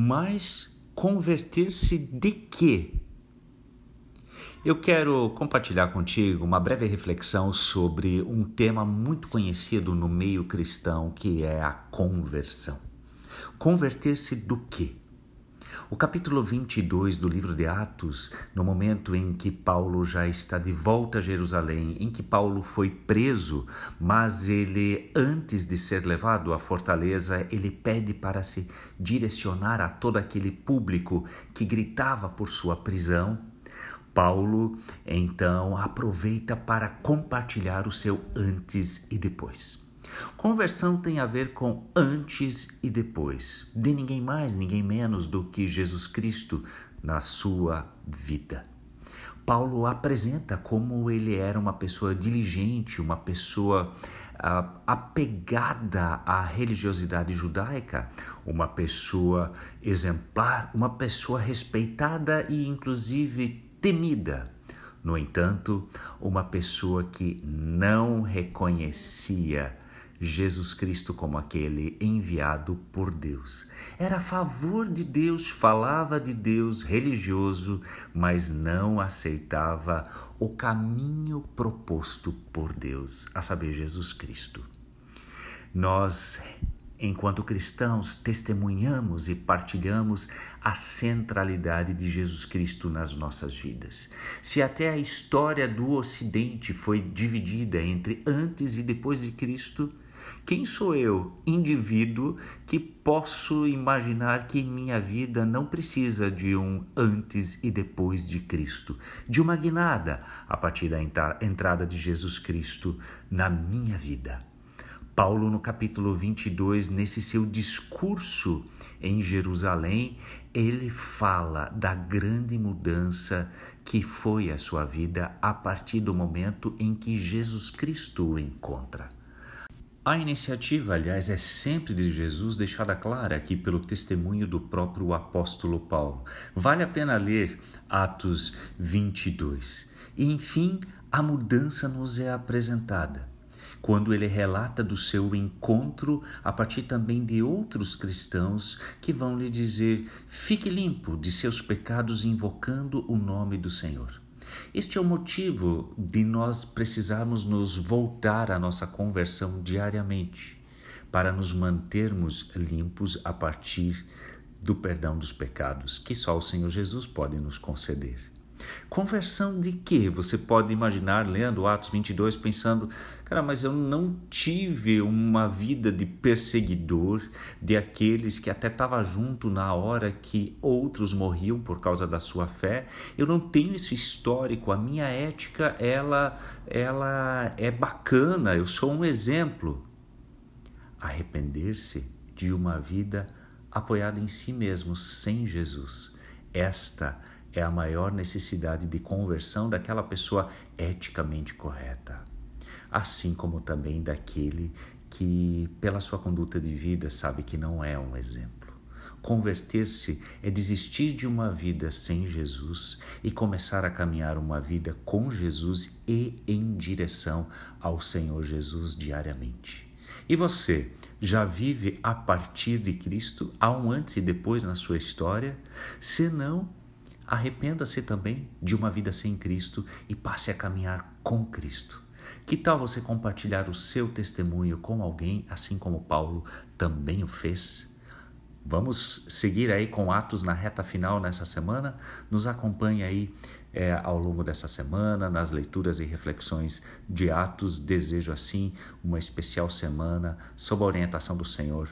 Mas converter-se de quê? Eu quero compartilhar contigo uma breve reflexão sobre um tema muito conhecido no meio cristão, que é a conversão. Converter-se do quê? O capítulo 22 do livro de Atos, no momento em que Paulo já está de volta a Jerusalém, em que Paulo foi preso, mas ele, antes de ser levado à fortaleza, ele pede para se direcionar a todo aquele público que gritava por sua prisão. Paulo então aproveita para compartilhar o seu antes e depois. Conversão tem a ver com antes e depois, de ninguém mais, ninguém menos do que Jesus Cristo na sua vida. Paulo apresenta como ele era uma pessoa diligente, uma pessoa uh, apegada à religiosidade judaica, uma pessoa exemplar, uma pessoa respeitada e inclusive temida. No entanto, uma pessoa que não reconhecia Jesus Cristo como aquele enviado por Deus. Era a favor de Deus, falava de Deus religioso, mas não aceitava o caminho proposto por Deus, a saber, Jesus Cristo. Nós enquanto cristãos, testemunhamos e partilhamos a centralidade de Jesus Cristo nas nossas vidas. Se até a história do Ocidente foi dividida entre antes e depois de Cristo, quem sou eu, indivíduo, que posso imaginar que minha vida não precisa de um antes e depois de Cristo, de uma guinada a partir da entrada de Jesus Cristo na minha vida? Paulo, no capítulo 22, nesse seu discurso em Jerusalém, ele fala da grande mudança que foi a sua vida a partir do momento em que Jesus Cristo o encontra. A iniciativa, aliás, é sempre de Jesus, deixada clara aqui pelo testemunho do próprio apóstolo Paulo. Vale a pena ler Atos 22. E, enfim, a mudança nos é apresentada quando ele relata do seu encontro a partir também de outros cristãos que vão lhe dizer: fique limpo de seus pecados invocando o nome do Senhor. Este é o motivo de nós precisarmos nos voltar à nossa conversão diariamente, para nos mantermos limpos a partir do perdão dos pecados que só o Senhor Jesus pode nos conceder. Conversão de quê? Você pode imaginar lendo Atos 22 pensando, cara, mas eu não tive uma vida de perseguidor, de aqueles que até estava junto na hora que outros morriam por causa da sua fé. Eu não tenho esse histórico, a minha ética ela ela é bacana, eu sou um exemplo. Arrepender-se de uma vida apoiada em si mesmo, sem Jesus. Esta é a maior necessidade de conversão daquela pessoa eticamente correta, assim como também daquele que, pela sua conduta de vida, sabe que não é um exemplo. Converter-se é desistir de uma vida sem Jesus e começar a caminhar uma vida com Jesus e em direção ao Senhor Jesus diariamente. E você já vive a partir de Cristo? Há um antes e depois na sua história? Se não, Arrependa-se também de uma vida sem Cristo e passe a caminhar com Cristo. Que tal você compartilhar o seu testemunho com alguém, assim como Paulo também o fez? Vamos seguir aí com Atos na reta final nessa semana. Nos acompanhe aí é, ao longo dessa semana, nas leituras e reflexões de Atos. Desejo assim uma especial semana sob a orientação do Senhor